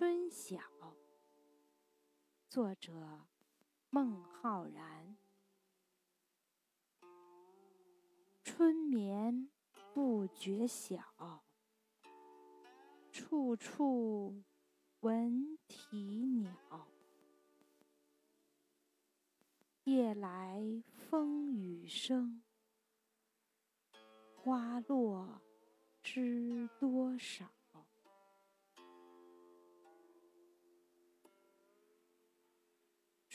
春晓，作者孟浩然。春眠不觉晓，处处闻啼鸟。夜来风雨声，花落知多少。